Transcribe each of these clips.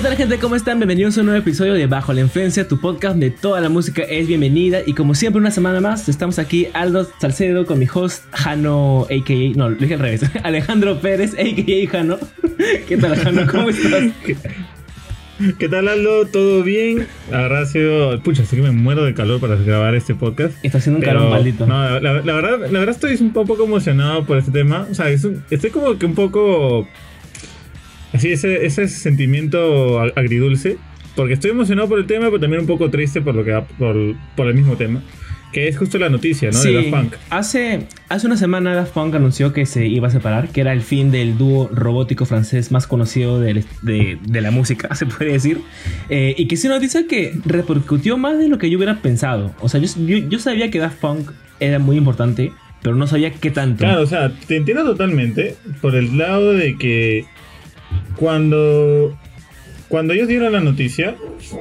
¿Qué tal gente? ¿Cómo están? Bienvenidos a un nuevo episodio de Bajo la Influencia, tu podcast de toda la música es bienvenida y como siempre una semana más estamos aquí Aldo Salcedo con mi host Jano a.k.a. No, lo dije al revés, Alejandro Pérez a.k.a. Jano. ¿Qué tal Jano? ¿Cómo estás? ¿Qué tal Aldo? ¿Todo bien? Habrá sido... Pucha, sí que me muero de calor para grabar este podcast. Está haciendo un calor maldito. No, la, verdad, la verdad estoy un poco emocionado por este tema. O sea, estoy como que un poco Así, ese, ese sentimiento agridulce. Porque estoy emocionado por el tema, pero también un poco triste por lo que por, por el mismo tema. Que es justo la noticia, ¿no? Sí, de Daft Punk. Hace, hace una semana Daft Punk anunció que se iba a separar, que era el fin del dúo robótico francés más conocido de, de, la música, se puede decir. Eh, y que sí nos dice que repercutió más de lo que yo hubiera pensado. O sea, yo, yo, yo sabía que Daft Punk era muy importante, pero no sabía qué tanto. Claro, o sea, te entiendo totalmente por el lado de que cuando cuando ellos dieron la noticia,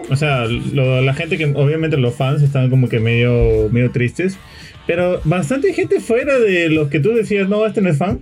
o sea, la gente que obviamente los fans estaban como que medio medio tristes, pero bastante gente fuera de los que tú decías, "No, este no es fan."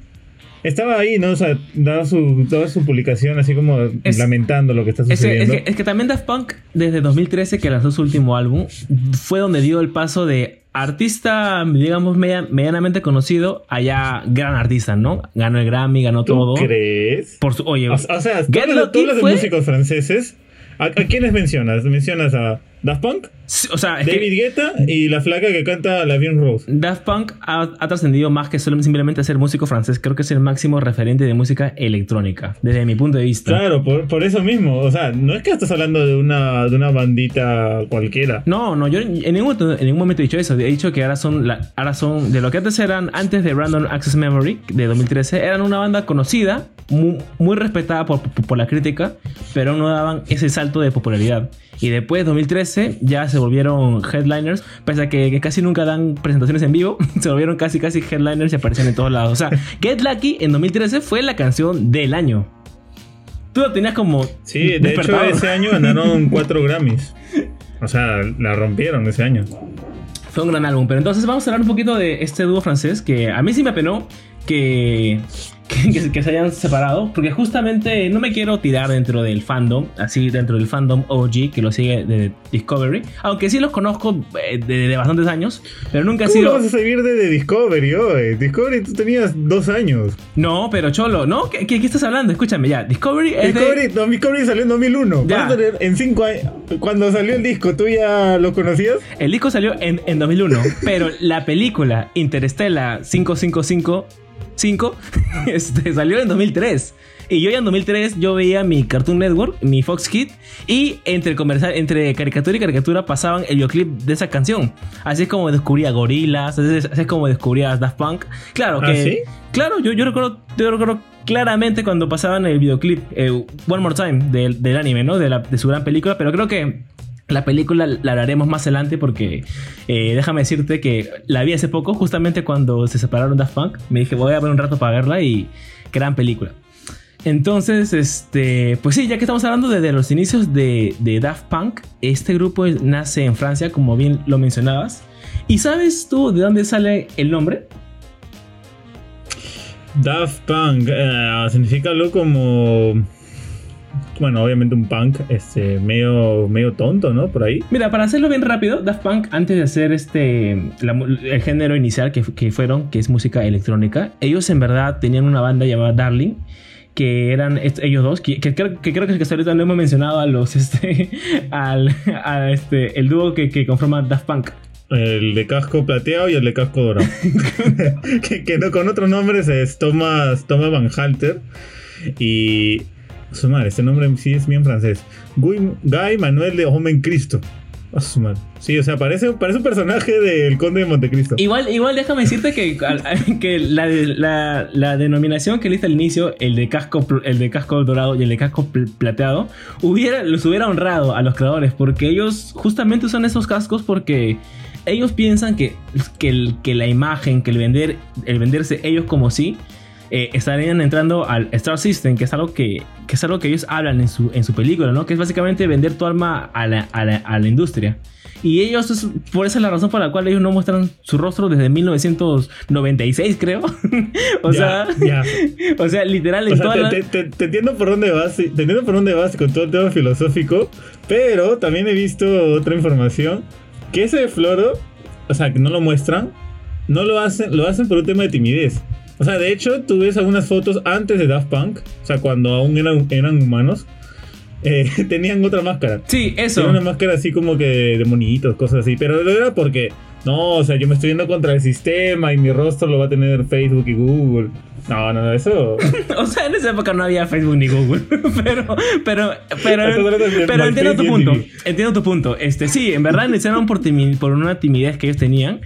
Estaba ahí, ¿no? O sea, daba su, su publicación así como lamentando lo que está sucediendo. Es que, es que, también Daft Punk, desde 2013 que lanzó su último álbum, fue donde dio el paso de artista, digamos, medianamente conocido, allá gran artista, ¿no? Ganó el Grammy, ganó todo. ¿Crees? Por su, oye, o, sea, tú, hablas de músicos franceses. ¿A, ¿A, quiénes mencionas? ¿Mencionas a Daft Punk? o sea, David Guetta y la flaca que canta La Bien Rose. Daft Punk ha, trascendido más que solo simplemente ser músico francés. Creo que es el máximo referente de música electrónica, desde mi punto de vista. Claro, por, eso mismo. O sea, no es que estás hablando de una, de una bandita cualquiera. No, no, yo en ningún, en ningún momento he dicho eso. He dicho que ahora son, la, ahora son de lo que antes eran, antes de Random Access Memory, de 2013, eran una banda conocida, muy, respetada por, por la crítica, pero no daban ese salto de popularidad. Y después, 2013, ya se volvieron headliners, pese a que, casi nunca dan presentaciones en vivo, se volvieron casi casi headliners y aparecen en todos lados. O sea, Get Lucky en 2013 fue la canción del año. Tú lo tenías como. Sí, de hecho, ese año ganaron cuatro Grammys. O sea, la rompieron ese año. Fue un gran álbum. Pero entonces vamos a hablar un poquito de este dúo francés que a mí sí me apenó que que, se hayan separado, porque justamente no me quiero tirar dentro del fandom, así dentro del fandom OG que lo sigue de Discovery, aunque sí los conozco eh, de, bastantes años, pero nunca he sido... vas a seguir de, Discovery hoy? Discovery tú tenías dos años. No, pero Cholo, ¿no? ¿Qué, qué, estás hablando? Escúchame ya, Discovery es Discovery, no, Discovery salió en 2001. Ya. En cinco años, cuando salió el disco, ¿tú ya lo conocías? El disco salió en, en 2001, pero la película Interstellar 555 5, este, salió en 2003. Y yo ya en 2003 yo veía mi Cartoon Network, mi Fox Kid, y entre, comercial, entre caricatura y caricatura pasaban el videoclip de esa canción. Así es como descubría Gorilas, así es, como descubría Daft Punk. Claro ¿Ah, que... Claro, yo, yo, recuerdo, yo recuerdo claramente cuando pasaban el videoclip eh, One More Time del, del anime, ¿no? De, la, de su gran película, pero creo que la película la haremos más adelante porque eh, déjame decirte que la vi hace poco, justamente cuando se separaron Daft Punk. Me dije, voy a ver un rato para verla y gran película. Entonces, este, pues sí, ya que estamos hablando desde los inicios de, Daft Punk, este grupo nace en Francia, como bien lo mencionabas. ¿Y sabes tú de dónde sale el nombre? Daft Punk eh, significa algo como bueno, obviamente un punk este, medio, medio tonto, ¿no? Por ahí. Mira, para hacerlo bien rápido, Daft Punk, antes de hacer este, el género inicial que, que fueron, que es música electrónica, ellos en verdad tenían una banda llamada Darling que eran ellos dos, que, creo que hasta ahorita no hemos mencionado a los, este, al, a este, el dúo que, que conforma Daft Punk. El de casco plateado y el de casco dorado. que, no, con otros nombres es Thomas, Thomas Van Halter. Y su madre, este nombre sí es bien francés. Guy, Manuel de Homem Cristo. Su madre. Sí, o sea, parece, parece un personaje del Conde de Montecristo. Igual, igual déjame decirte que, que la, la, denominación que le al inicio, el de casco, el de casco dorado y el de casco plateado, hubiera, los hubiera honrado a los creadores, porque ellos justamente usan esos cascos porque ellos piensan que, que, que la imagen, que el vender, el venderse ellos como sí, eh, estarían entrando al Star System, que es algo que, que, es algo que ellos hablan en su, en su película, ¿no? Que es básicamente vender tu alma a la, a la, a la industria. Y ellos, por esa es la razón por la cual ellos no muestran su rostro desde 1996, creo. o sea, o sea, literal, en te, te, entiendo por dónde vas, te entiendo por dónde vas con todo el tema filosófico, pero también he visto otra información que ese floro, o sea, que no lo muestran, no lo hacen, lo hacen por un tema de timidez. O sea, de hecho, tú ves algunas fotos antes de Daft Punk, o sea, cuando aún eran, eran humanos, eh, tenían otra máscara. Sí, eso. Tenían una máscara así como que de monitos, cosas así. Pero lo era porque, no, o sea, yo me estoy yendo contra el sistema y mi rostro lo va a tener Facebook y Google. No, no, eso. o sea, en esa época no había Facebook ni Google. pero, pero, pero, pero entiendo tu punto. Entiendo tu punto. Este, sí, en verdad iniciaron por, por una timidez que ellos tenían.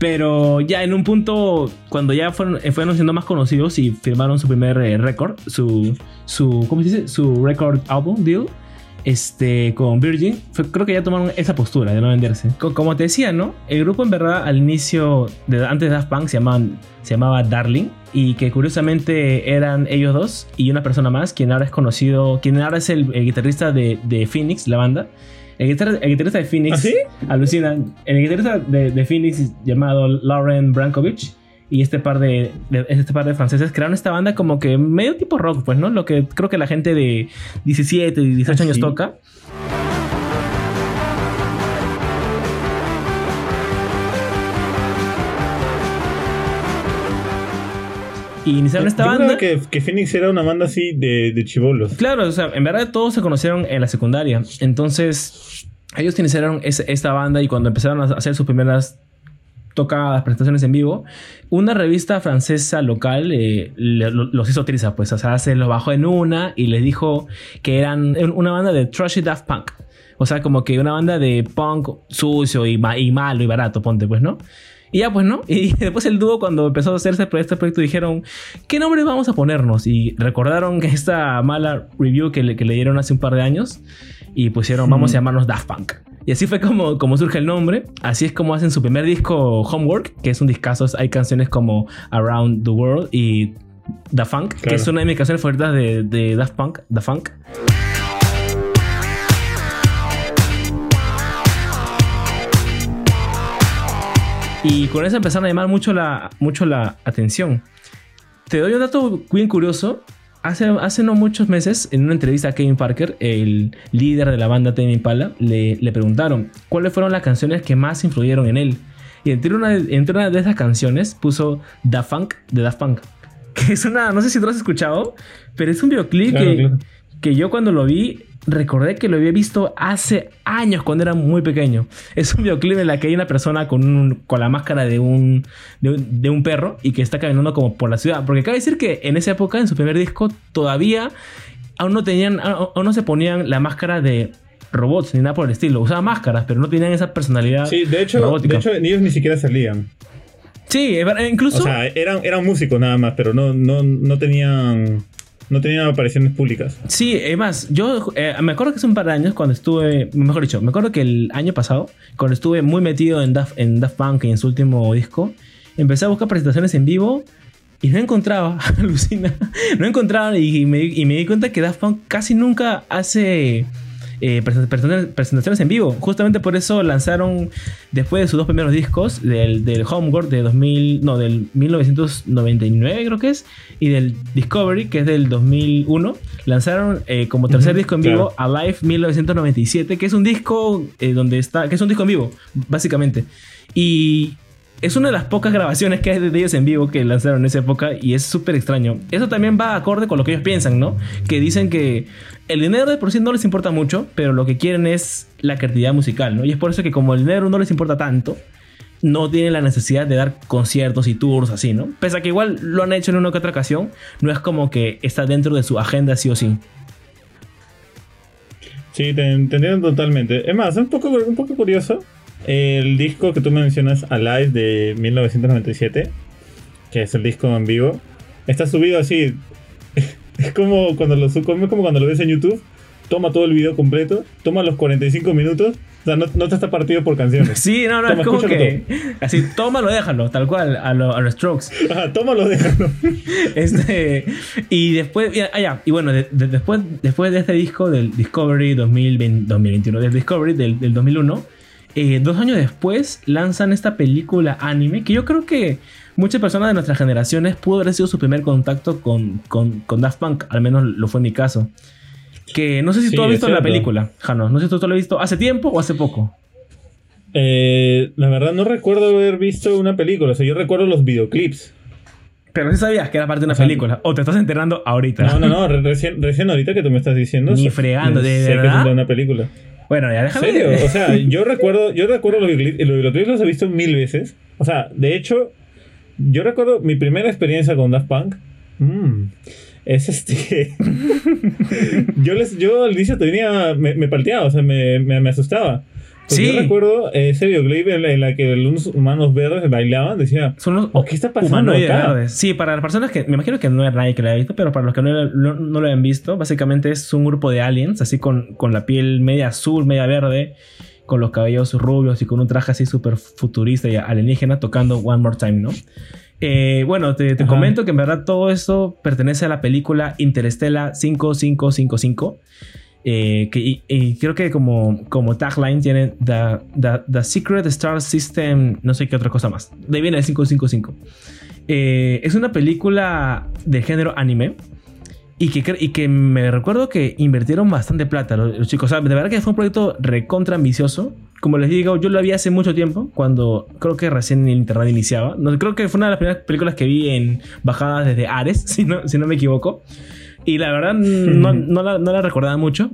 Pero ya en un punto, cuando ya fueron, eh, fueron siendo más conocidos y firmaron su primer eh, récord, su, su, ¿cómo se dice? Su record album deal, este, con Virgin, creo que ya tomaron esa postura de no venderse. Como te decía, ¿no? El grupo en verdad al inicio, de, antes de Daft Punk, se, llamaban, se llamaba Darling y que curiosamente eran ellos dos y una persona más, quien ahora es conocido, quien ahora es el, guitarrista de, de Phoenix, la banda. El guitarrista, de Phoenix. ¿Ah, sí? Alucina. El guitarrista de, Phoenix llamado Lauren Brankovich y este par de, este par de franceses crearon esta banda como que medio tipo rock, pues, ¿no? Lo que creo que la gente de 17 y 18 ¿Ah, años toca. Y iniciaron esta banda. Que, que Phoenix era una banda así de, de chivolos. Claro, o sea, en verdad todos se conocieron en la secundaria. Entonces, ellos iniciaron esta banda y cuando empezaron a hacer sus primeras tocadas, presentaciones en vivo, una revista francesa local eh, los hizo triza, pues, o sea, se los bajó en una y les dijo que eran una banda de trashy Daft Punk. O sea, como que una banda de punk sucio y, y malo y barato, ponte, pues, ¿no? Y ya, pues, ¿no? Y después el dúo, cuando empezó a hacerse este proyecto, dijeron, ¿qué nombre vamos a ponernos? Y recordaron esta mala review que le, que le dieron hace un par de años y pusieron, vamos a llamarnos Daft Punk. Y así fue como, como surge el nombre. Así es como hacen su primer disco, Homework, que es un discazo. Hay canciones como Around the World y The Funk, que es una de mis canciones favoritas de, de Daft Punk, The Funk. Y con eso empezaron a llamar mucho la, mucho la atención. Te doy un dato bien curioso. Hace, hace no muchos meses, en una entrevista a Kevin Parker, el líder de la banda Tame Impala, le, le preguntaron cuáles fueron las canciones que más influyeron en él. Y entre una, entre una de esas canciones puso Da Funk de Daft Punk. Que es una, no sé si tú lo has escuchado, pero es un videoclip que, que yo cuando lo vi recordé que lo había visto hace años cuando era muy pequeño. Es un videoclip en la que hay una persona con, con la máscara de un, de, un perro y que está caminando como por la ciudad. Porque cabe decir que en esa época, en su primer disco, todavía aún no tenían, aún no se ponían la máscara de robots ni nada por el estilo. Usaban máscaras, pero no tenían esa personalidad. Sí, de hecho, de hecho ellos ni siquiera salían. Sí, incluso. O sea, eran, eran músicos nada más, pero no, no, no tenían no tenían apariciones públicas. Sí, además, yo eh, me acuerdo que hace un par de años cuando estuve, mejor dicho, me acuerdo que el año pasado, cuando estuve muy metido en Daft, en Daft Punk y en su último disco, empecé a buscar presentaciones en vivo y no encontraba, alucina, no encontraba y me, y me di cuenta que Daft Punk casi nunca hace eh, presentaciones en vivo. Justamente por eso lanzaron, después de sus dos primeros discos, del, del de 2000, no, del 1999 creo que es, y del Discovery, que es del 2001, lanzaron eh, como tercer disco en vivo Alive 1997, que es un disco eh, donde está, que es un disco en vivo, básicamente. Y es una de las pocas grabaciones que hay de ellos en vivo que lanzaron en esa época y es súper extraño. Eso también va acorde con lo que ellos piensan, ¿no? Que dicen que el dinero de por sí no les importa mucho, pero lo que quieren es la creatividad musical, ¿no? Y es por eso que como el dinero no les importa tanto, no tienen la necesidad de dar conciertos y tours así, ¿no? Pese a que igual lo han hecho en una que otra ocasión, no es como que está dentro de su agenda sí o sí. Sí, te entiendo totalmente. Es más, es un poco, un poco curioso el disco que tú mencionas, Alive, de 1997, que es el disco en vivo, está subido así. Es como cuando lo, como cuando lo ves en YouTube. Toma todo el video completo, toma los 45 minutos o sea, no, no, te está partido por canciones. Sí, no, no, es como que. Así, tómalo, déjalo, tal cual, a, los Strokes. Ajá, tómalo, déjalo. Este. Y después. Ah, ya, y bueno, después, después de este disco del Discovery 2020, 2021, del Discovery del, del 2001 eh, dos años después lanzan esta película anime que yo creo que muchas personas de nuestras generaciones pudo haber sido su primer contacto con, con, con Daft Punk, al menos lo fue en mi caso. Que no sé si tú has visto la película, Jano. No sé si tú lo has visto hace tiempo o hace poco. Eh, la verdad no recuerdo haber visto una película, o sea, yo recuerdo los videoclips. Pero sí sabías que era parte de una película. O te estás enterando ahorita. No, no, no. recién, recién ahorita que tú me estás diciendo. Ni fregando, de verdad. que es una película. Bueno, ya déjame. ¿En serio? O sea, yo recuerdo, yo recuerdo los videoclips, los videoclips los he visto mil veces. O sea, de hecho, yo recuerdo mi primera experiencia con Daft Punk. Mmm, es este. yo, les, yo al inicio tenía. Me, me palteaba, o sea, me, me, me asustaba. Porque Sí. Yo recuerdo ese videoclip en la, en la que unos humanos verdes bailaban. Decía, Son los "Oh, ¿qué está pasando acá?" verdes. Sí, para las personas que. Me imagino que no era nadie que lo haya visto, pero para los que no, no, no lo hayan visto, básicamente es un grupo de aliens, así con, con la piel media azul, media verde, con los cabellos rubios y con un traje así súper futurista y alienígena tocando One More Time, ¿no? Eh, bueno, te, te comento que en verdad todo esto pertenece a la película Interestela 5555. Eh, que, y, y creo que como, como tagline tiene the, the, the Secret Star System, no sé qué otra cosa más. De ahí viene el 555. Eh, es una película de género anime. Y que, y que me recuerdo que invirtieron bastante plata los, los chicos. O sea, de verdad que fue un proyecto recontra ambicioso. Como les digo, yo lo vi hace mucho tiempo, cuando creo que recién el internet iniciaba. No, creo que fue una de las primeras películas que vi en bajadas desde Ares, si no, si no me equivoco. Y la verdad no, no la, no la recordaba mucho.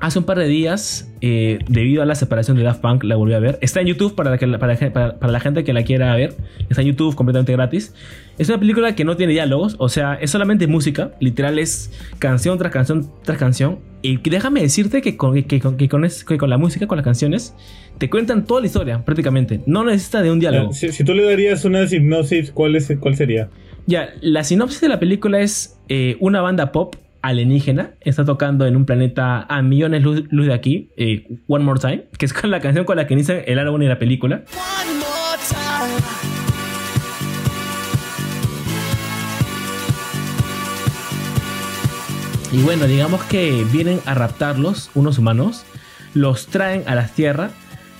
Hace un par de días, eh, debido a la separación de Daft Punk, la volví a ver. Está en YouTube para la, que- para, para- para la gente que la quiera ver. Está en YouTube completamente gratis. Es una película que no tiene diálogos, o sea, es solamente música. Literal es canción tras canción tras canción. Y déjame decirte que con, que, con- que con es- que con la música, con las canciones, te cuentan toda la historia prácticamente. No necesita de un diálogo. Si, si tú le darías una hipnosis, ¿cuál, es, cuál sería? Ya, la sinopsis de la película es eh, una banda pop alienígena está tocando en un planeta a millones luz, luz de aquí, eh, One More Time, que es con la canción con la que inicia el álbum y la película. One more time. Y bueno, digamos que vienen a raptarlos unos humanos, los traen a la Tierra,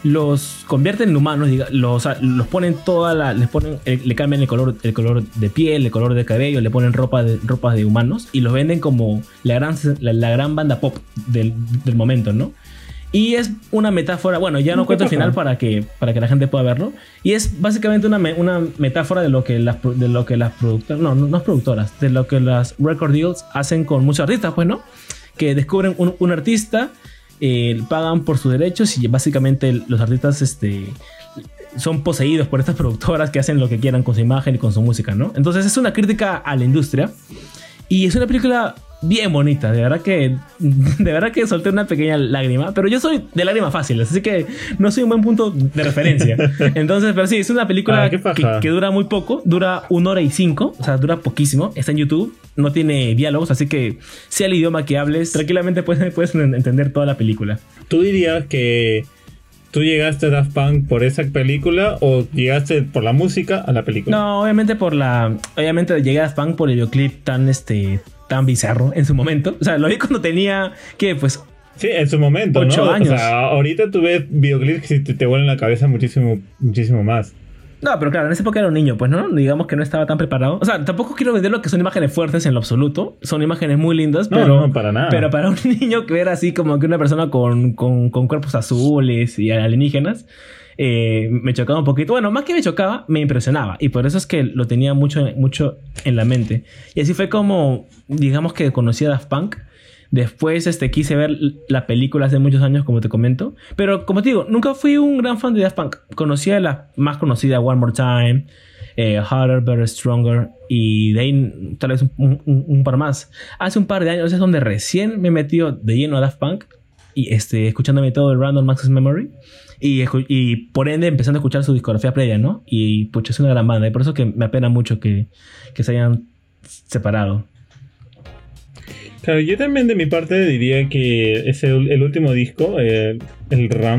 los convierten en humanos, los, los ponen toda la, les ponen, eh, le cambian el color, el color de piel, el color de cabello, le ponen ropa de, ropas de humanos y los venden como la gran, la, la gran banda pop del, del momento, ¿no? Y es una metáfora, bueno, ya no cuento el final para que, para que la gente pueda verlo. Y es básicamente una, una metáfora de lo que las, de lo que las productoras, no, no, no productoras, de lo que las record deals hacen con muchos artistas, pues, ¿no? Que descubren un, un artista, eh, pagan por sus derechos y básicamente los artistas este, son poseídos por estas productoras que hacen lo que quieran con su imagen y con su música, ¿no? Entonces es una crítica a la industria. Y es una película bien bonita, de verdad que de verdad que solté una pequeña lágrima, pero yo soy de lágrimas fáciles, así que no soy un buen punto de referencia. Entonces, pero sí, es una película Ah, que, que dura muy poco, dura una hora y cinco, o sea, dura poquísimo, está en YouTube, no tiene diálogos, así que sea el idioma que hables, tranquilamente puedes, puedes entender toda la película. ¿Tú dirías que tú llegaste a Daft Punk por esa película o llegaste por la música a la película? No, obviamente por la. Obviamente llegué a Daft Punk por el videoclip tan este. Tan bizarro en su momento. O sea, lo vi cuando tenía. que Pues. Sí, en su momento, Ocho ¿no? años. O sea, ahorita tú ves videoclips que te, te vuelan la cabeza muchísimo, muchísimo más. No, pero claro, en esa época era un niño, pues no, digamos que no estaba tan preparado. O sea, tampoco quiero vender lo que son imágenes fuertes en lo absoluto. Son imágenes muy lindas, No, pero. no, para nada. Pero para un niño que ver así como que una persona con, con, con cuerpos azules y alienígenas. Eh, me chocaba un poquito. Bueno, más que me chocaba, me impresionaba. Y por eso es que lo tenía mucho, mucho en la mente. Y así fue como, digamos que conocí a Daft Punk. Después este, quise ver la película hace muchos años, como te comento. Pero como te digo, nunca fui un gran fan de Daft Punk. Conocía la más conocida, One More Time, eh, Harder, Better, Stronger. Y de ahí tal vez un, un- un par más. Hace un par de años es donde recién me he de lleno a Daft Punk. Y este, escuchándome todo el Random Access Memory. Y, por ende empezando a escuchar su discografía previa, ¿no? Y pucha, es una gran banda. Y por eso que me apena mucho que, que se hayan separado. Claro, yo también de mi parte diría que es el, el último disco, eh, el RAM.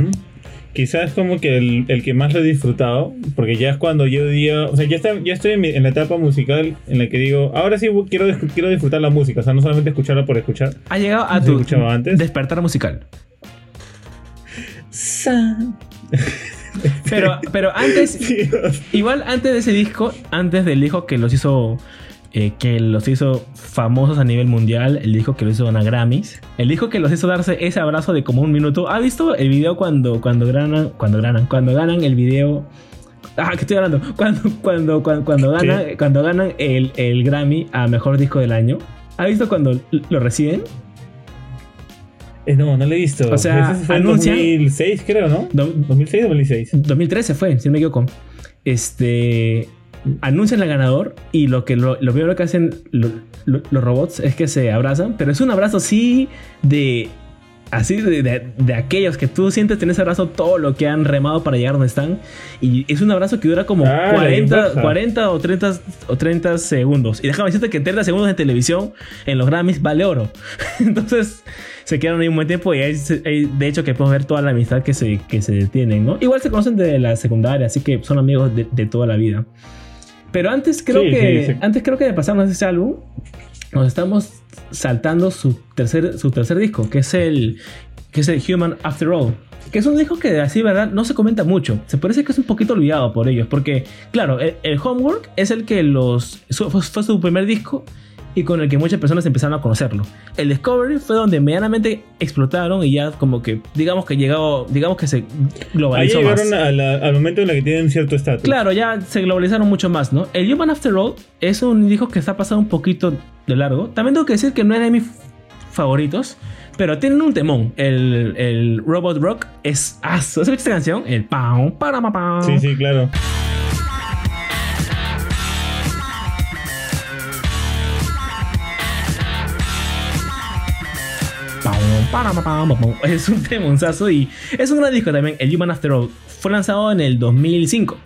Quizás como que el, el que más lo he disfrutado, porque ya es cuando yo digo, o sea, ya, está, ya estoy en, mi- en la etapa musical en la que digo, ahora sí quiero, quiero disfrutar la música, o sea, no solamente escucharla por escuchar. Ha llegado a ¿Se tu antes? despertar musical. Pero, pero antes, Dios. igual antes de ese disco, antes del disco que los hizo. eh, que los hizo famosos a nivel mundial, el disco que los hizo ganar Grammys, el disco que los hizo darse ese abrazo de como un minuto. ¿Ha visto el video cuando, cuando ganan, cuando ganan, cuando ganan el video? Ah, ¿qué estoy hablando? Cuando, cuando, cuando, cuando ganan, cuando ganan el, el Grammy a mejor disco del año. ¿Ha visto cuando lo reciben? Eh, no, no lo he visto. O sea, fue anuncian- 2006, creo, ¿no? Do- 2006 2006. 2013 fue, si no me equivoco. Este. Anuncian al ganador y lo que lo, lo primero que hacen lo- lo- los robots es que se abrazan, pero es un abrazo así de. Así de, de- de aquellos que tú sientes en ese abrazo todo lo que han remado para llegar donde están. Y es un abrazo que dura como Ah, la 40, inversa. 40 o 30, o 30 segundos. Y déjame decirte que 30 segundos en televisión en los Grammys vale oro. Entonces se quedaron ahí un buen tiempo y de hecho que podemos ver toda la amistad que se, que se tienen, ¿no? Igual se conocen de la secundaria, así que son amigos de, de toda la vida. Pero antes creo Sí, que sí, sí. antes creo que de pasarnos ese álbum nos estamos saltando su tercer su tercer disco, que es el que es el Human After All. Que es un disco que así, ¿verdad? No se comenta mucho. Se parece que es un poquito olvidado por ellos. Porque, claro, el, el Homework es el que los... su- Fue, fue su primer disco y con el que muchas personas empezaron a conocerlo. El Discovery fue donde medianamente explotaron y ya como que, digamos que llegó, digamos que se Ahí globalizó más. llegaron a la- al momento en el que tienen cierto estatus. Claro, ya se globalizaron mucho más, ¿no? El Human After All es un disco que está pasado un poquito de largo. También tengo que decir que no es de mis favoritos, pero tienen un temón. El, el Robot Rock es... Ah, ¿Has escuchado esta canción? El pam, para, pa. Sí, sí, claro. Es un temonzazo y es un gran disco también. El Human After All fue lanzado en el 2005.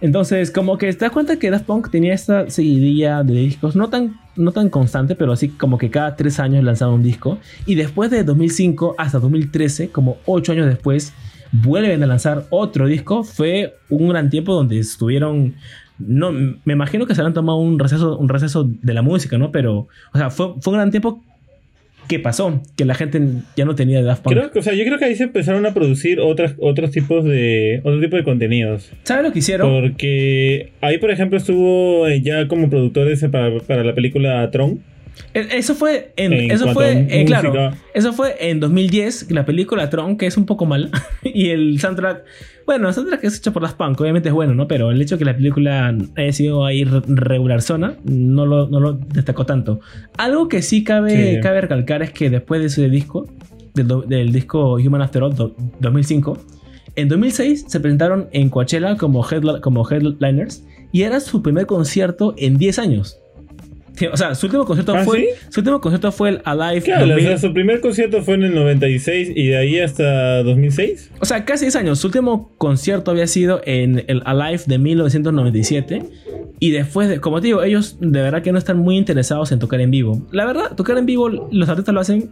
Entonces, como que te das cuenta que Daft Punk tenía esta seguidilla de discos, no tan, no tan constante, pero así como que cada tres años lanzaba un disco. Y después de 2005 hasta 2013, como ocho años después, vuelven a lanzar otro disco. Fue un gran tiempo donde estuvieron. No, me imagino que se habían tomado un receso, un receso de la música, ¿no? Pero, o sea, fue, fue un gran tiempo que pasó, que la gente ya no tenía Daft Punk. Creo que, o sea, yo creo que ahí se empezaron a producir otras, otros tipos de otro tipo de contenidos. ¿Sabes lo que hicieron? Porque ahí, por ejemplo, estuvo ya como productores para, para la película Tron. Eh, Eso fue en, En eso fue eh, claro, eso fue en 2010, la película Tron, que es un poco mala, y el soundtrack, bueno, el soundtrack es hecho por las Punk, obviamente es bueno, ¿no? Pero el hecho de que la película haya sido ahí re- regular zona, no lo, no lo destacó tanto. Algo que sí cabe, Sí. cabe recalcar es que después de ese disco, del, disco Human After All do- 2005, en 2006 se presentaron en Coachella como, como headliners y era su primer concierto en 10 años. O sea, su último concierto ¿Ah, fue sí? su último concierto fue el Alive ¿Qué hablas? 2000. O sea, su primer concierto fue en el 96 y de ahí hasta 2006. O sea, casi 10 años. Su último concierto había sido en el Alive de 1997. Y después de, como te digo, ellos de verdad que no están muy interesados en tocar en vivo. La verdad, tocar en vivo, los artistas lo hacen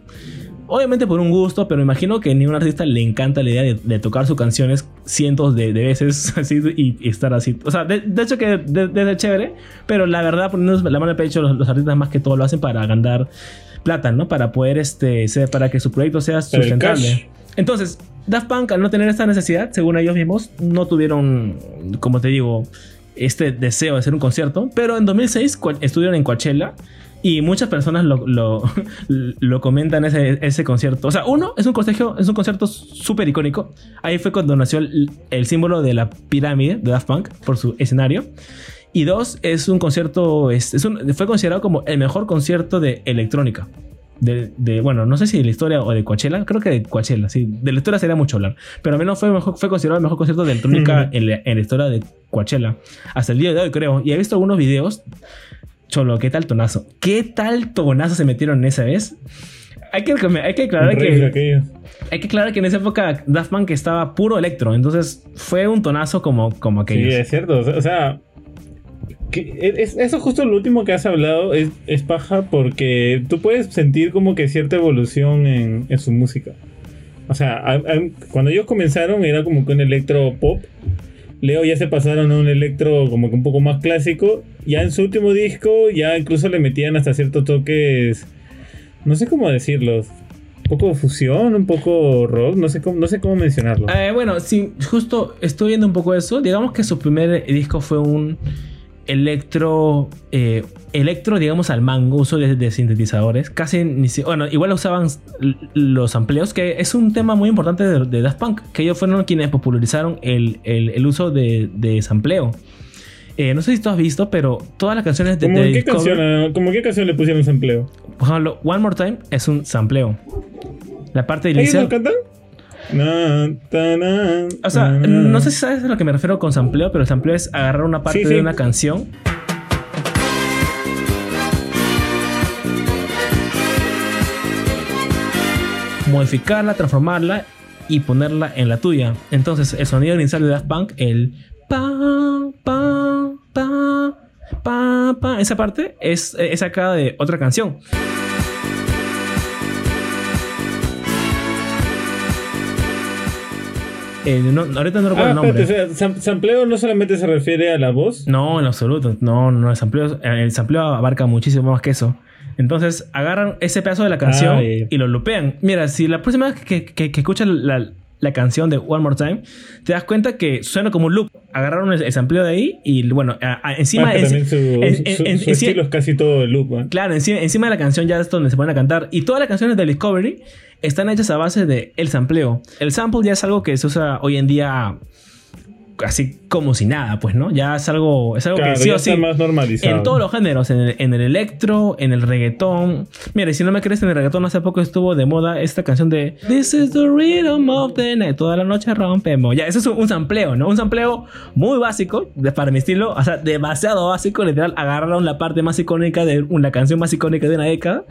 obviamente por un gusto, pero imagino que a ningún artista le encanta la idea de, de tocar sus canciones cientos de, de veces así y, y estar así. O sea, de, de hecho que de- de- es chévere, pero la verdad, poniendo la mano el pecho, los, los artistas más que todo lo hacen para ganar plata, ¿no? Para poder, este, ser- para que su proyecto sea sustentable. Entonces, Daft Punk, al no tener esta necesidad, según ellos mismos, no tuvieron, como te digo, este deseo de hacer un concierto. Pero en 2006 cua- estuvieron en Coachella y muchas personas lo, lo, lo comentan ese, ese concierto. O sea, uno, es un, concierto, es un concierto súper icónico. Ahí fue cuando nació el, el símbolo de la pirámide de Daft Punk por su escenario. Y dos, es un concierto, es, es un- fue considerado como el mejor concierto de electrónica. De, de- bueno, no sé si de la historia o de Coachella, creo que de Coachella, sí, de la historia sería mucho hablar, pero al menos fue, mejor, fue considerado el mejor concierto de electrónica en, la, en la historia de Coachella, hasta el día de hoy creo, y he visto algunos videos, cholo, qué tal tonazo, qué tal tonazo se metieron esa vez. Hay que, hay que aclarar que hay que aclarar que en esa época Daft Punk estaba puro electro, entonces fue un tonazo como, como Sí, aquellos. es cierto. O sea, o sea, que es, eso justo lo último que has hablado es, es paja porque tú puedes sentir como que cierta evolución en, en su música. O sea, a- a- cuando ellos comenzaron era como que un electro pop. Leo ya se pasaron a un electro como que un poco más clásico. Ya en su último disco ya incluso le metían hasta ciertos toques, no sé cómo decirlos. poco fusión, un poco rock, no sé cómo, no sé cómo mencionarlo. Eh, bueno, sí, justo estoy viendo un poco eso. Digamos que su primer disco fue un electro, eh, electro, digamos, al mango, uso de, de sintetizadores. Casi ni si- bueno, igual usaban los amplios, que es un tema muy importante de, de Daft Punk, que ellos fueron quienes popularizaron el, el- el uso de, de sampleo. Eh, no sé si tú has visto, pero todas las canciones de, ¿Cómo, de qué Discovery- canción, ah, ¿Cómo qué canción le pusieron sampleo? por ejemplo, One More Time es un sampleo. La parte ¿Ellos inicial. no cantan? O sea, no sé si sabes a lo que me refiero con sampleo, pero el sampleo es agarrar una parte Sí, sí. de una canción. Modificarla, transformarla y ponerla en la tuya. Entonces, el sonido inicial de Daft Punk, el pa, pa, pa, pa, pa, esa parte es, es sacada de otra canción. Eh, no- ahorita no recuerdo Ah, el nombre. espérate, o sea, sam- sampleo no solamente se refiere a la voz. No, en absoluto. No, no, el sampleo, el sampleo abarca muchísimo más que eso. Entonces agarran ese pedazo de la canción Ah, y lo lupean. Mira, si la próxima vez que, que, que escuchas la, la canción de One More Time, te das cuenta que suena como un loop. Agarraron el, el sampleo de ahí y bueno, a- a- encima... Ah, en- también su, en- su- en- su estilo es casi todo el loop. ¿eh? Claro, encima, encima de la canción ya es donde se ponen a cantar. Y todas las canciones de Discovery están hechas a base de el sampleo. El sample ya es algo que se usa hoy en día así como si nada, pues, ¿no? Ya es algo, es algo Claro, que sí o sí. más normalizado. En todos los géneros, en el, en el electro, en el reggaetón. Mira, y si no me crees, en el reggaetón hace poco estuvo de moda esta canción de This is the rhythm of the night. Toda la noche rompemos. Ya, eso es un, un sampleo, ¿no? Un sampleo muy básico, de- para mi estilo, o sea, demasiado básico. Literal, agarraron la parte más icónica de una canción más icónica de una década.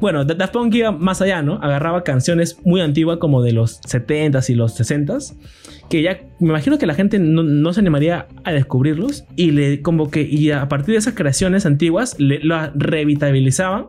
Bueno, Da- Daft Punk iba más allá, ¿no? Agarraba canciones muy antiguas como de los 70s y los 60s que ya me imagino que la gente no, se animaría a descubrirlos y le como que y a partir de esas creaciones antiguas las revitalizaban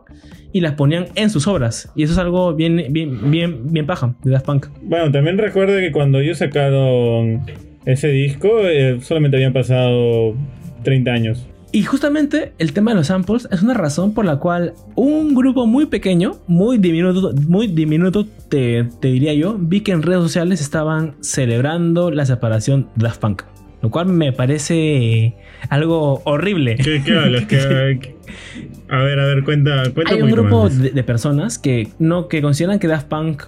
y las ponían en sus obras y eso es algo bien bien bien bien paja de Daft Punk Bueno, también recuerda que cuando ellos sacaron ese disco, eh, solamente habían pasado 30 años. Y justamente el tema de los samples es una razón por la cual un grupo muy pequeño muy diminuto muy diminuto te, te diría yo vi que en redes sociales estaban celebrando la separación de Daft Punk lo cual me parece algo horrible ¿Qué, qué hablas? ¿Qué- qué- A ver, a ver, cuenta, cuenta Hay un grupo de personas que no que consideran que Daft Punk,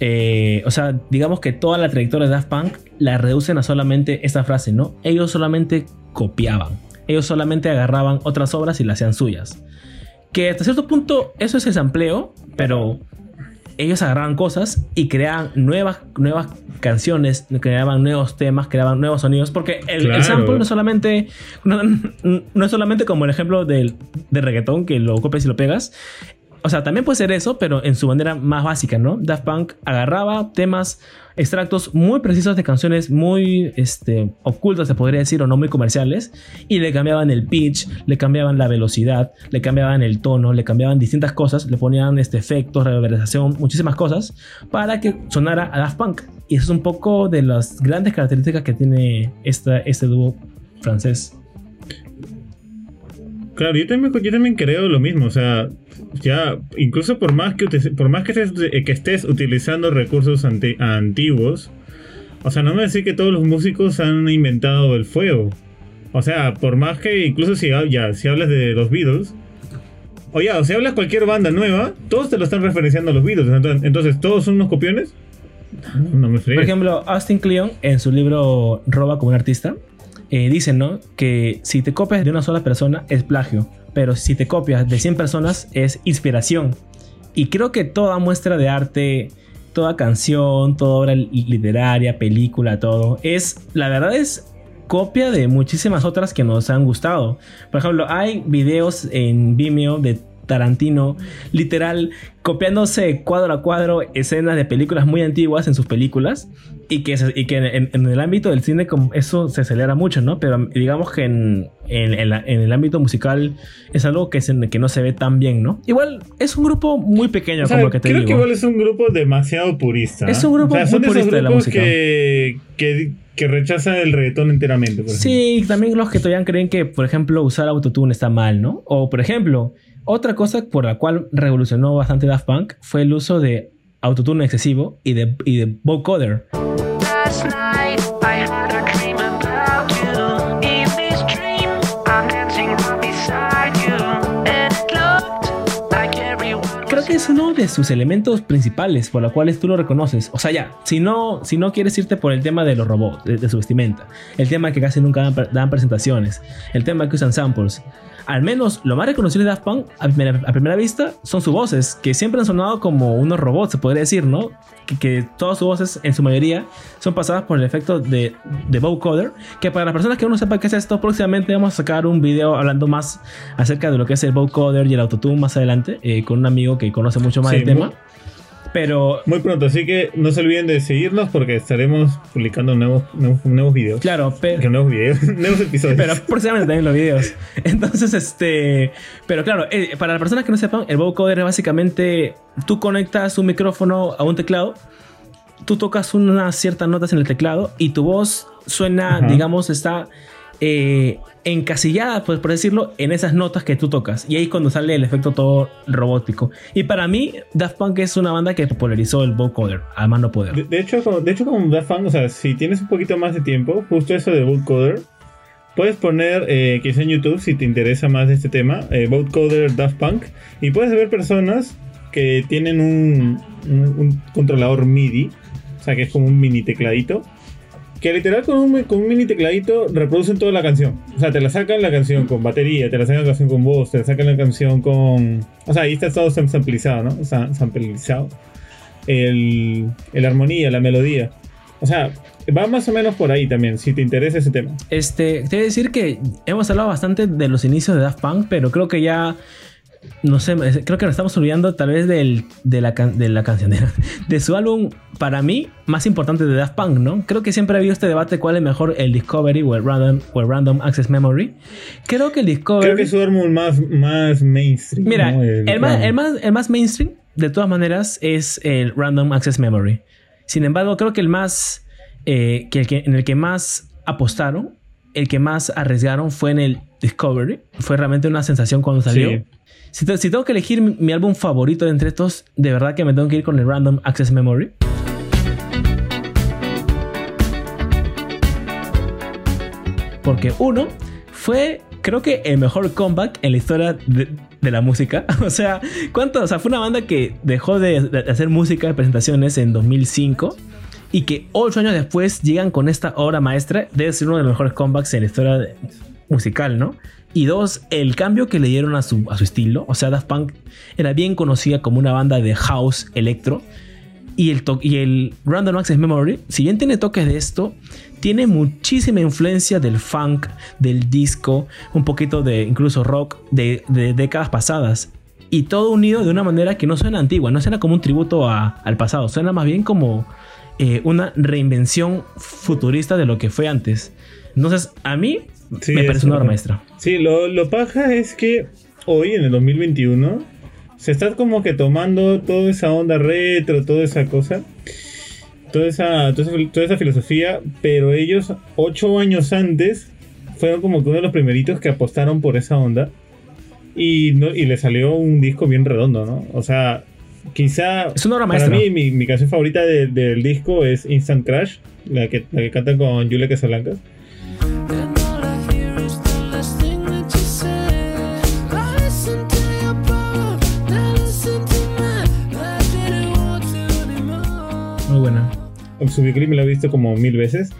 eh, o sea, digamos que toda la trayectoria de Daft Punk la reducen a solamente esta frase, ¿no? Ellos solamente copiaban, ellos solamente agarraban otras obras y las hacían suyas. Que hasta cierto punto eso es el sampleo, pero ellos agarraban cosas y creaban nuevas, nuevas canciones, creaban nuevos temas, creaban nuevos sonidos, porque el, sample no es solamente, no, no es solamente como el ejemplo del, de reggaetón que lo copias y lo pegas. O sea, también puede ser eso, pero en su manera más básica, ¿no? Daft Punk agarraba temas, extractos muy precisos de canciones muy este, ocultas, se podría decir, o no muy comerciales, y le cambiaban el pitch, le cambiaban la velocidad, le cambiaban el tono, le cambiaban distintas cosas, le ponían este, efectos, reverberación, muchísimas cosas, para que sonara a Daft Punk. Y eso es un poco de las grandes características que tiene este dúo francés. Claro, yo también, yo también creo lo mismo. O sea, ya, incluso por más que, por más que, estés, eh, que estés utilizando recursos anti- antiguos, o sea, no me decir que todos los músicos han inventado el fuego. O sea, por más que, incluso si, ya, si hablas de los Beatles, o ya, o si hablas cualquier banda nueva, todos te lo están referenciando a los Beatles. Entonces, entonces, ¿todos son unos copiones? No me Por ejemplo, Austin Kleon en su libro Roba como un artista eh, dice, ¿no? Que si te copias de una sola persona es plagio, pero si te copias de 100 personas es inspiración. Y creo que toda muestra de arte, toda canción, toda obra li- literaria, película, todo, es, la verdad es copia de muchísimas otras que nos han gustado. Por ejemplo, hay videos en Vimeo de Tarantino, literal, copiándose cuadro a cuadro escenas de películas muy antiguas en sus películas y que, y que en, en el ámbito del cine eso se acelera mucho, ¿no? Pero digamos que en, en- en la- en el ámbito musical es algo que, se- que no se ve tan bien, ¿no? Igual es un grupo muy pequeño, O sea, como que te creo digo. que igual es un grupo demasiado purista. Es un grupo o sea, son muy esos purista de la música. Que, que, que rechazan el reggaetón enteramente. por. Sí, también los que todavía creen que, por ejemplo, usar autotune está mal, ¿no? O, por ejemplo, otra cosa por la cual revolucionó bastante Daft Punk fue el uso de autotune excesivo y de, y de vocoder. Creo que es uno de sus elementos principales por los cuales tú lo reconoces. O sea, ya, si no, si no quieres irte por el tema de los robots, de, de su vestimenta, el tema que casi nunca dan, dan presentaciones, el tema que usan samples, al menos lo más reconocible de Daft Punk a primera, a primera vista son sus voces, que siempre han sonado como unos robots, se podría decir, ¿no? Que, que todas sus voces, en su mayoría, son pasadas por el efecto de, de vocoder, que para las personas que aún no sepan qué es esto, próximamente vamos a sacar un video hablando más acerca de lo que es el vocoder y el autotune más adelante, eh, con un amigo que conoce mucho más Sí, el tema. muy- Pero Muy pronto, así que no se olviden de seguirnos porque estaremos publicando nuevos, nuevos, nuevos videos. claro, pero... Nuevos videos, nuevos episodios. Pero próximamente también los videos. Entonces, este. Pero claro, eh, para las personas que no sepan, el vocoder es básicamente. Tú conectas un micrófono a un teclado, tú tocas unas ciertas notas en el teclado y tu voz suena, Ajá. digamos, está eh, encasillada, pues, por decirlo, en esas notas que tú tocas. Y ahí es cuando sale el efecto todo robótico. Y para mí, Daft Punk es una banda que popularizó el vocoder, a más no poder. De, de hecho, de hecho, como Daft Punk, o sea, si tienes un poquito más de tiempo, justo eso de vocoder, puedes poner eh, quizá en YouTube si te interesa más este tema, eh, vocoder Daft Punk, y puedes ver personas que tienen un, un, un controlador MIDI, o sea, que es como un mini tecladito, que literal con un, mini tecladito reproducen toda la canción. O sea, te la sacan la canción con batería, te la sacan la canción con voz, te la sacan la canción con... O sea, ahí está todo sam- samplizado, ¿no? Samplizado el, el armonía, la melodía. O sea, va más o menos por ahí también, si te interesa ese tema. Este, te voy a decir que hemos hablado bastante de los inicios de Daft Punk, pero creo que ya. No sé, creo que nos estamos olvidando tal vez del, de, la can- de la canción, de, su álbum, para mí, más importante de Daft Punk, ¿no? Creo que siempre ha habido este debate cuál es mejor, el Discovery o el Random, o el Random Access Memory. Creo que el Discovery... Creo que es su álbum más, más mainstream. Mira, ¿no? el, más, el, más, el más mainstream, de todas maneras, es el Random Access Memory. Sin embargo, creo que el más. eh, que el que, en el que más apostaron, el que más arriesgaron fue en el Discovery. Fue realmente una sensación cuando salió. Sí. Si, te- si tengo que elegir mi, álbum favorito de entre estos, de verdad que me tengo que ir con el Random Access Memory. Porque uno fue, creo que el mejor comeback en la historia de, la música. O sea, ¿cuánto? O sea, fue una banda que dejó de, hacer música de presentaciones en 2005 y que ocho años después llegan con esta obra maestra. Debe ser uno de los mejores comebacks en la historia musical, ¿no? Y dos, el cambio que le dieron a su, a su estilo. O sea, Daft Punk era bien conocida como una banda de house electro. Y el, y el Random Access Memory, si bien tiene toques de esto, tiene muchísima influencia del funk, del disco, un poquito de incluso rock de, de décadas pasadas. Y todo unido de una manera que no suena antigua, no suena como un tributo a- al pasado, suena más bien como eh, una reinvención futurista de lo que fue antes. Entonces, a mí Sí, me parece una obra maestra. Sí, lo, lo paja es que hoy, en el 2021, se está como que tomando toda esa onda retro, toda esa cosa, toda esa, toda esa, toda esa filosofía, pero ellos, ocho años antes, fueron como que uno de los primeritos que apostaron por esa onda y, no, y le salió un disco bien redondo, ¿no? O sea, quizá... Es una obra Para maestra. mí, mi, mi canción favorita de- del disco es Instant Crash, la que, la que cantan con Julia Casablancas. Buena. Su videoclip me lo he visto como mil veces.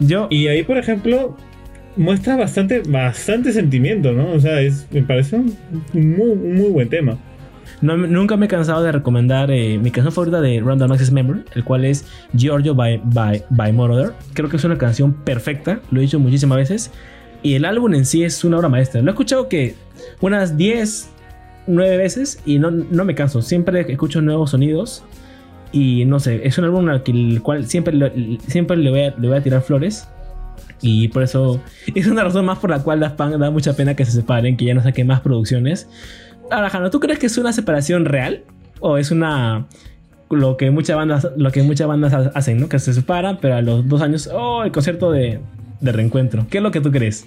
Yo, Y ahí, por ejemplo, muestra bastante, bastante sentimiento, ¿no? O sea, es, me parece un muy, muy buen tema. No- nunca me he cansado de recomendar eh, mi canción favorita de Random Access Memory, el cual es Giorgio by, by, by Moroder. Creo que es una canción perfecta, lo he dicho muchísimas veces. Y el álbum en sí es una obra maestra. Lo he escuchado que unas 10, 9 veces y no, no me canso. Siempre escucho nuevos sonidos. Y no sé, es un álbum al cual siempre, siempre le, voy a, le voy a tirar flores. Y por eso es una razón más por la cual Daft Punk da mucha pena que se separen, que ya no saquen más producciones. Ahora, Jano, ¿tú crees que es una separación real? ¿O es una. lo que muchas bandas, lo que muchas bandas ha- hacen, ¿no? Que se separan, pero a los dos años, oh, el concierto de, de reencuentro. ¿Qué es lo que tú crees?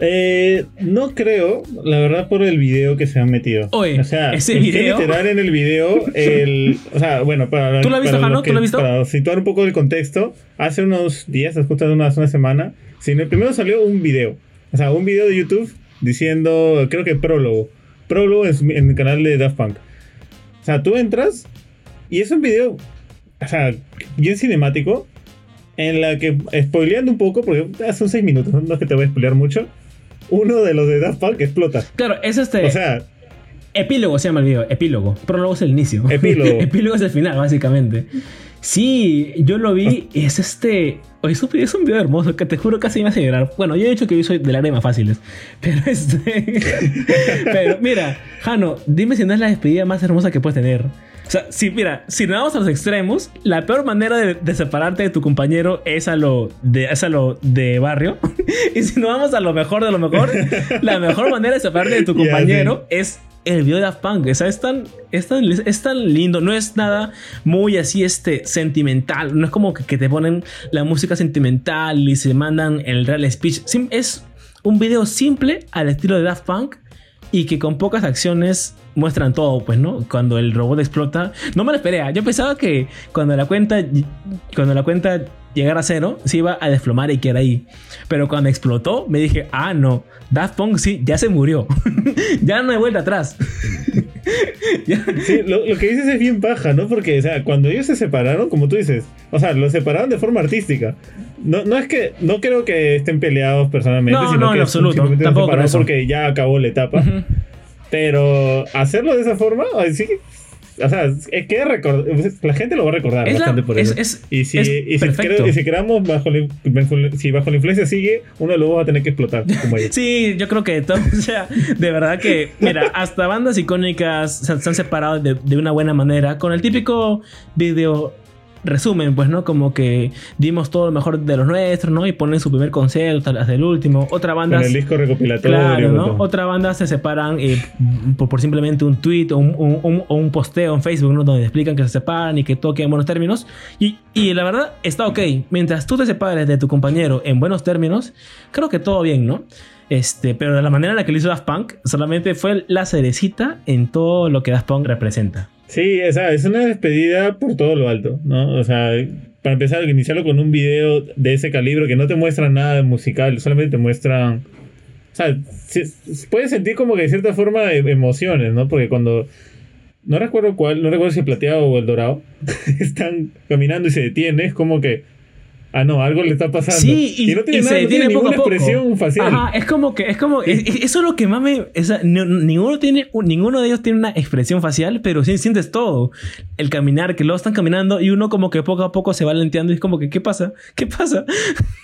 Eh, no creo, la verdad, por el video que se han metido. Oye, o sea, ese video- literal en el video, el, o sea, bueno, para, ¿Tú lo has visto, Jano? ¿Tú lo has visto? Para situar un poco el contexto, hace unos días, justo hace una, hace una semana, sino primero salió un video, o sea, un video de YouTube diciendo, creo que prólogo, prólogo en, en el canal de Daft Punk. O sea, tú entras y es un video, o sea, bien cinemático, en la que, spoileando un poco, porque son seis minutos, no es que te voy a spoilear mucho, uno de los de Daft Punk explota. Claro, es este. O sea, epílogo se llama el video. Epílogo. Prólogo es el inicio. Epílogo. epílogo es el final, básicamente. Sí, yo lo vi y es este. Es un, video hermoso que te juro casi me hace llorar. Bueno, yo he dicho que yo soy de lágrimas fáciles. Pero este. pero mira, Jano, dime si no es la despedida más hermosa que puedes tener. O sea, si, mira, si nos vamos a los extremos, la peor manera de, de separarte de tu compañero es a lo de, es a lo de barrio. y si nos vamos a lo mejor de lo mejor, la mejor manera de separarte de tu compañero es el video de Daft Punk. O sea, es tan, es tan, es tan lindo. No es nada muy así este, sentimental. No es como que, que te ponen la música sentimental y se mandan el real speech. Sim- Es un video simple al estilo de Daft Punk y que con pocas acciones muestran todo, pues, ¿no? Cuando el robot explota. No me lo esperé. ¿ah? Yo pensaba que cuando la cuenta, cuando la cuenta llegara a cero, se iba a desplomar y quedar ahí. Pero cuando explotó, me dije, ah, no, Daft Punk sí, ya se murió. ya no hay vuelta atrás. Sí, lo, lo que dices es bien paja, ¿no? Porque, o sea, cuando ellos se separaron, como tú dices, o sea, los separaron de forma artística. No, no es que, no creo que estén peleados personalmente, No, sino no, en que absoluto, tampoco creo eso. porque ya acabó la etapa. Pero hacerlo de esa forma, ay, sí, o sea, es que recordar, la gente lo va a recordar Es la- por es- eso. es- y si, es y si, creo- y si quedamos bajo la, si bajo la influencia sigue, uno de los dos va a tener que explotar, como. Sí, yo creo que todo, o sea, de verdad que, mira, hasta bandas icónicas se, se han separado de, de una buena manera con el típico video resumen, pues, ¿no? Como que dimos todo lo mejor de los nuestros, ¿no? Y ponen su primer concierto hasta el último. Otra banda... Con el disco recopilatorio. Claro, ¿no? Otra banda se separan eh, por, por simplemente un tweet o un, un- un- o un posteo en Facebook, ¿no? Donde explican que se separan y que todo queda en buenos términos. Y, y la verdad está ok. Mientras tú te separes de tu compañero en buenos términos, creo que todo bien, ¿no? Este, pero de la manera en la que lo hizo Daft Punk solamente fue la cerecita en todo lo que Daft Punk representa. Sí, o es una despedida por todo lo alto, ¿no? O sea, para empezar, iniciarlo con un video de ese calibre que no te muestra nada musical, solamente te muestran... O sea, se- se- puedes sentir como que de cierta forma e- emociones, ¿no? Porque cuando... No recuerdo cuál, no recuerdo si el plateado o el dorado, están caminando y se detiene, es como que... Ah, no, algo le está pasando. Sí, y, no tiene y nada, se no tiene ninguna poco. expresión facial. Ajá, es como que, es como, es- es- eso es lo que más me, ni- ninguno tiene, un- ninguno de ellos tiene una expresión facial, pero sí sientes todo. El caminar, que luego están caminando y uno como que poco a poco se va lenteando y es como que, ¿qué pasa? ¿Qué pasa?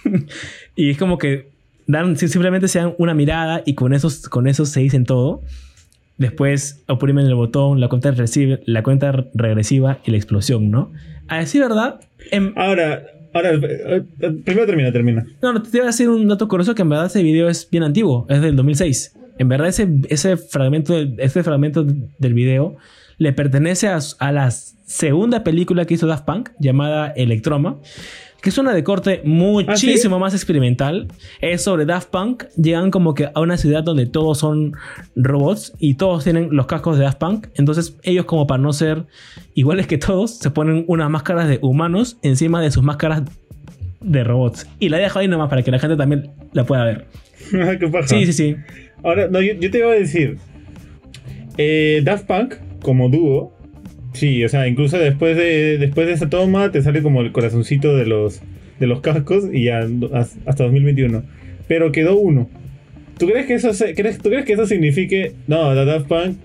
y es como que dan, si- simplemente se dan una mirada y con eso, con eso se dicen todo. Después oprimen el botón, la cuenta, recibe, la cuenta regresiva y la explosión, ¿no? A decir verdad, en, Ahora, ahora, eh, eh, primero termina, termina. no, no, te voy a decir un dato curioso que en verdad ese video es bien antiguo, es del 2006. En verdad ese, ese fragmento, fragmento del video le pertenece a, a la segunda película que hizo Daft Punk llamada Electroma, que es una de corte muchísimo más experimental. Es sobre Daft Punk. Llegan como que a una ciudad donde todos son robots y todos tienen los cascos de Daft Punk. Entonces ellos como para no ser iguales que todos, se ponen unas máscaras de humanos encima de sus máscaras de robots. Y la dejo ahí nomás para que la gente también la pueda ver. Qué. Sí, sí, sí. Ahora, no, yo, yo te iba a decir. eh, Daft Punk, como dúo. Sí, o sea, incluso después de, después de esa toma te sale como el corazoncito de los, de los cascos y ya has- hasta 2021. Pero quedó uno. ¿Tú crees que eso, se- crees, ¿tú crees que eso signifique... No, la Daft Punk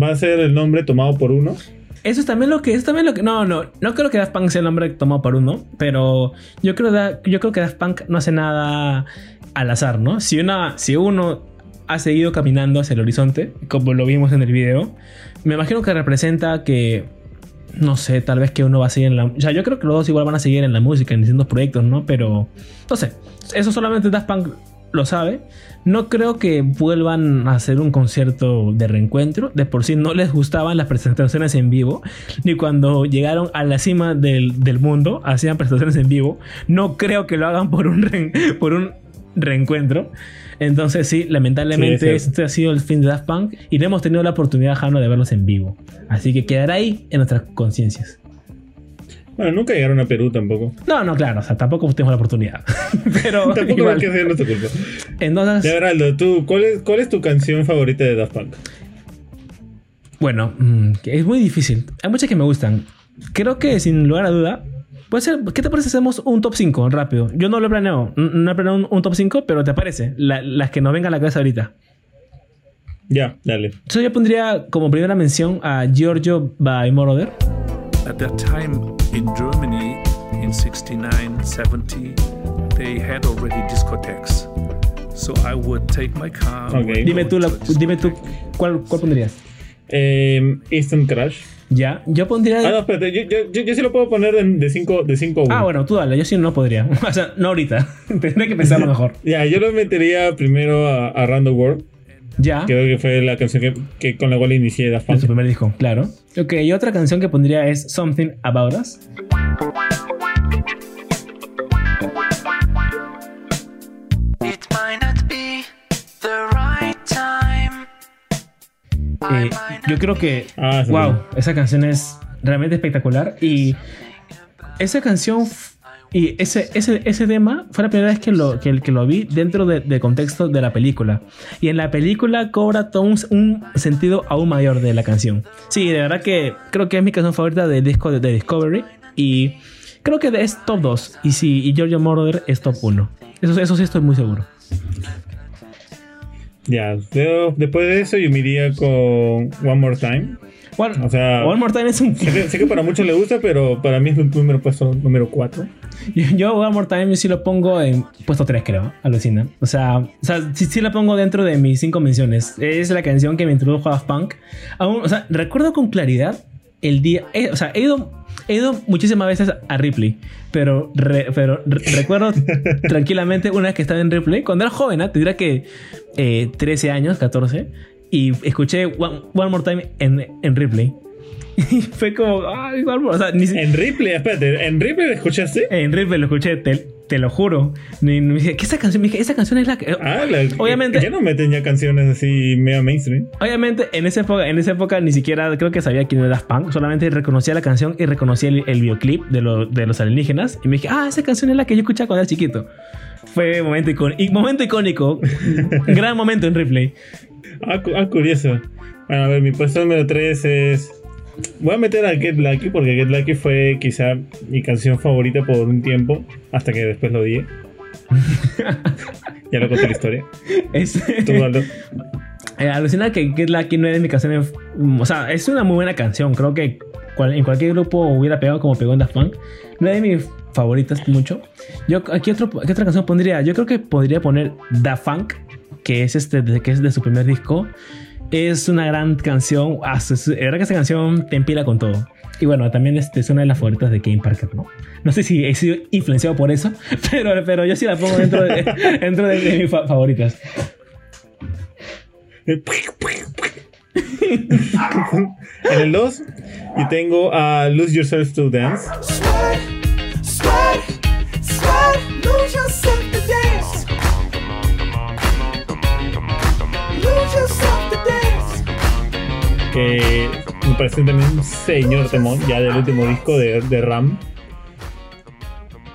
va a ser el nombre tomado por uno? Eso es también lo que es también lo que no no no creo que Daft Punk sea el nombre tomado por uno, pero yo creo da- yo creo que Daft Punk no hace nada al azar, ¿no? Si una si uno ha seguido caminando hacia el horizonte, como lo vimos en el video, me imagino que representa que no sé, tal vez que uno va a seguir en la... O sea, yo creo que los dos igual van a seguir en la música, en distintos proyectos, ¿no? Pero, no sé, eso solamente Daft Punk lo sabe. No creo que vuelvan a hacer un concierto de reencuentro. De por sí no les gustaban las presentaciones en vivo. Ni cuando llegaron a la cima del, del mundo hacían presentaciones en vivo. No creo que lo hagan por un... re- por un reencuentro. Entonces sí, lamentablemente Sí, este ha sido el fin de Daft Punk y no hemos tenido la oportunidad, Jano, de verlos en vivo. Así que quedará ahí en nuestras conciencias. Bueno, nunca llegaron a Perú tampoco. No, no, claro, o sea, tampoco tenemos la oportunidad. Pero Tampoco igual. hay que ser nuestra culpa. Entonces, Ya, Heraldo, tú, ¿cuál es, ¿cuál es tu canción favorita de Daft Punk? Bueno, mm, es muy difícil. Hay muchas que me gustan. Creo que sin lugar a duda, puede ser. ¿Qué te parece si hacemos un top 5 rápido? Yo no lo planeo, no he planeado un, un top 5, pero te parece. La- las que nos vengan a la cabeza ahorita. Ya, dale. Entonces yo pondría como primera mención a Giorgio by Moroder. At that time in Germany, in 69, 70, they had already discotheques. So I would take my car. Ok. would Dime tú, la- dime tú. ¿cuál, cuál pondrías. Eh, Instant Crash. Ya, yo pondría. Ah, no, espérate, yo, yo, yo, yo sí lo puedo poner de 5 de cinco a 1. Ah, bueno, tú dale, yo sí no podría. o sea, no ahorita. Tendré que pensarlo mejor. Ya, yo lo metería primero a, a Random World. Ya. Creo que fue la canción que, que con la cual inicié Daft En Punk. su primer disco, claro. Ok, y otra canción que pondría es Something About Us. Eh, yo creo que, Ah, wow, esa canción es realmente espectacular. Y esa canción y ese, ese, ese tema fue la primera vez que lo, que, que lo vi dentro de- del contexto de la película. Y en la película cobra todo un, un sentido aún mayor de la canción. Sí, de verdad que creo que es mi canción favorita del disco de, de Discovery. Y creo que es top 2. Y sí, y Giorgio Moroder es top 1. Eso, eso sí estoy muy seguro. Ya, luego, después de eso yo me iría con One More Time. One, O sea- One More Time es un... Sé que, sé que para muchos le gusta, pero para mí es un número puesto número 4. Yo, yo One More Time sí lo pongo en puesto 3, creo. Alucina. O sea, o sea sí, sí la pongo dentro de mis 5 menciones. Es la canción que me introdujo a Daft Punk. Aún, o sea, recuerdo con claridad el día. eh, o sea, he ido, he ido muchísimas veces a Ripley. Pero, re- pero re- recuerdo tranquilamente una vez que estaba en Ripley. Cuando era joven, ¿ah? tendría que eh, 13 años, 14. Y escuché One, One More Time en, en Ripley. Y fue como, ay, One More. O sea, ni si- En Ripley, espérate, ¿en Ripley la escuchaste? en Ripley lo escuché, te, te lo juro. Ni- me dije, ¿qué esa canción? Me dije, esa canción es la que. Ah, la, Obviamente- Ya no meten ya canciones así mega mainstream. Obviamente, en esa época, en esa época ni siquiera creo que sabía quién era Daft Punk. Solamente reconocía la canción y reconocía el, el videoclip de, lo- de los alienígenas. Y me dije, ah, esa canción es la que yo escuchaba cuando era chiquito. Fue momento icónico. Momento icónico. gran momento en Ripley. Ah, ah, curioso. Bueno, a ver, mi puesto número 3 es. Voy a meter a Get Lucky porque Get Lucky fue quizá mi canción favorita por un tiempo, hasta que después lo odié. ya lo conté la historia. Es, Tú. Eh, alucina que Get Lucky no es canciones. mm, O sea, es una muy buena canción. Creo que cual- en cualquier grupo hubiera pegado como pegó en Daft Punk. No es de mis favoritas mucho. Yo aquí otro, ¿qué otra canción pondría? Yo creo que podría poner Daft Punk, que es este, que es de su primer disco. Es una gran canción. Ah, la verdad que esa canción te empila con todo. Y bueno, también este, es una de las favoritas de Kane Parker, ¿no? No sé si he sido influenciado por eso, pero, pero yo sí la pongo dentro de, dentro de, de mis fa- favoritas. en el 2, y tengo a Lose Yourself to Dance. Sweat, sweat, sweat, lose yourself to dance. Lose yourself to dance. que me parece también un señor temón, ya del último disco de, de Ram.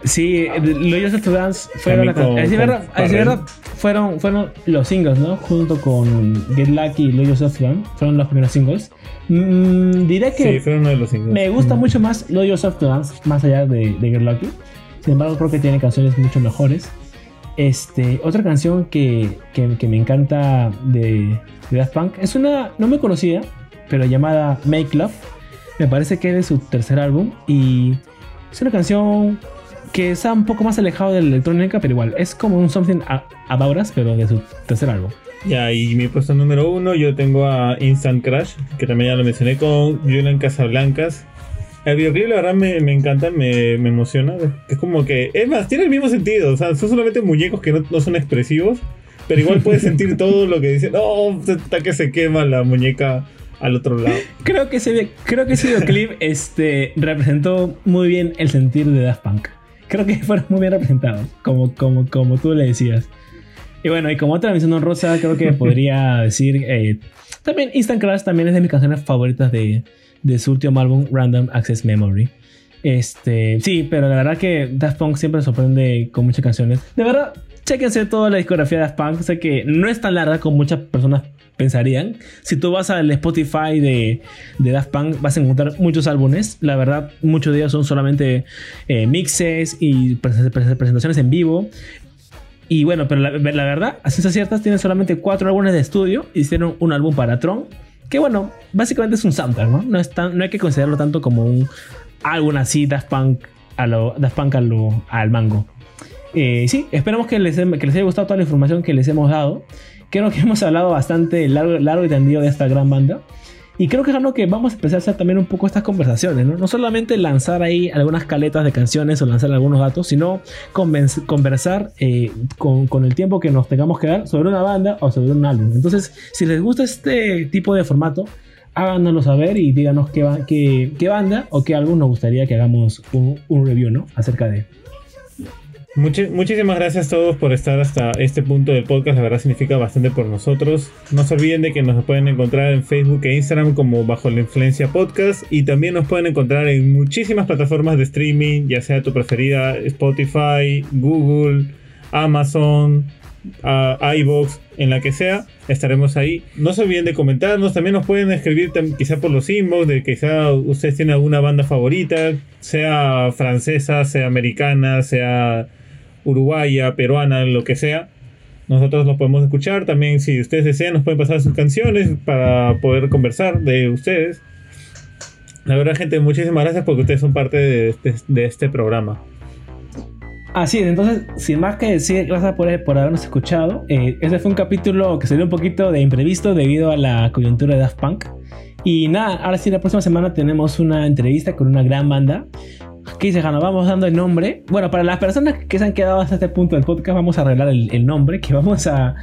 Sí, Lo Yourself to Dance fueron, la También can- con- es verdad, es verdad, fueron, fueron los singles, ¿no? Junto con Get Lucky y Lo Yourself Dance. Fueron los primeros singles. Mm, diré que Sí, fue uno de los singles. me gusta mucho más Lo Yourself Dance, más allá de, de Get Lucky. Sin embargo, creo que tiene canciones mucho mejores. Este, otra canción que, que, que me encanta de, de Daft Punk es una, no me conocía, pero llamada Make Love. Me parece que es de su tercer álbum y es una canción que está un poco más alejado de la electrónica, pero igual es como un Something a- About Us, pero de su tercer álbum. Ya, y mi puesto número uno, yo tengo a Instant Crash, que también ya lo mencioné con Julian Casablancas. El videoclip, la verdad, me, me encanta, me, me emociona. Es como que, es más, tiene el mismo sentido. O sea, son solamente muñecos que no, no son expresivos, pero igual puedes sentir todo lo que dicen. No, hasta que se quema la muñeca al otro lado. Creo que ese, creo que ese videoclip este, representó muy bien el sentir de Daft Punk. Creo que fueron muy bien representados, como, como, como tú le decías. Y bueno, y como otra mención honrosa, creo que podría decir. eh, también Instant Crash también es de mis canciones favoritas de, de su último álbum, Random Access Memory. Este, sí, pero la verdad que Daft Punk siempre sorprende con muchas canciones. De verdad, chequense toda la discografía de Daft Punk. Sé que no es tan larga como muchas personas pensarían. Si tú vas al Spotify de, Daft Punk, vas a encontrar muchos álbumes. La verdad, muchos de ellos son solamente eh, mixes y pres- pres- presentaciones en vivo. Y bueno, pero la, verdad, a ciencias ciertas, tienen solamente cuatro álbumes de estudio. Hicieron un álbum para Tron. Que bueno, básicamente es un soundtrack, ¿no? No, no hay que considerarlo tanto como un álbum así, Daft Punk, a Daft Punk al mango. Eh, sí, esperamos que les, que les haya gustado toda la información que les hemos dado. Creo que hemos hablado bastante largo, largo y tendido de esta gran banda. Y creo que es algo que vamos a empezar a hacer también un poco estas conversaciones, ¿no? No solamente lanzar ahí algunas caletas de canciones o lanzar algunos datos, sino conversar eh, con, con el tiempo que nos tengamos que dar sobre una banda o sobre un álbum. Entonces, si les gusta este tipo de formato, háganoslo saber y díganos qué, qué, qué banda o qué álbum nos gustaría que hagamos un, un review, ¿no? Acerca de. Muchísimas gracias a todos por estar hasta este punto del podcast. La verdad significa bastante por nosotros. No se olviden de que nos pueden encontrar en Facebook e Instagram como Bajo la Influencia Podcast. Y también nos pueden encontrar en muchísimas plataformas de streaming, ya sea tu preferida Spotify, Google, Amazon, a iBox, en la que sea, estaremos ahí. No se olviden de comentarnos, también nos pueden escribir quizá por los inbox, de quizá ustedes tienen alguna banda favorita, sea francesa, sea americana, sea uruguaya, peruana, lo que sea. Nosotros los podemos escuchar. También, si ustedes desean, nos pueden pasar sus canciones para poder conversar de ustedes. La verdad, gente, muchísimas gracias porque ustedes son parte de este, de este programa. Así es, entonces, sin más que decir, gracias por, por habernos escuchado. Eh, este fue un capítulo que salió un poquito de imprevisto debido a la coyuntura de Daft Punk. Y nada, ahora sí, la próxima semana tenemos una entrevista con una gran banda. ¿Qué dice Jano? Vamos dando el nombre. Bueno, para las personas que se han quedado hasta este punto del podcast, vamos a arreglar el, nombre que vamos a,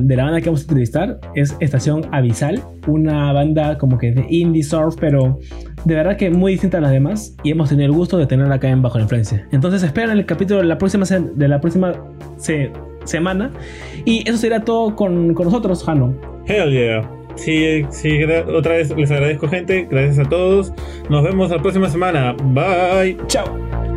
de la banda que vamos a entrevistar. Es Estación Avisal, una banda como que de indie surf, pero de verdad que muy distinta a las demás. Y hemos tenido el gusto de tenerla acá en Bajo la Influencia. Entonces, esperen el capítulo de la próxima, de la próxima se- semana. Y eso será todo con, con nosotros, Jano. Hell yeah. Sí, sí, otra vez les agradezco, gente. Gracias a todos. Nos vemos la próxima semana. Bye. Chao.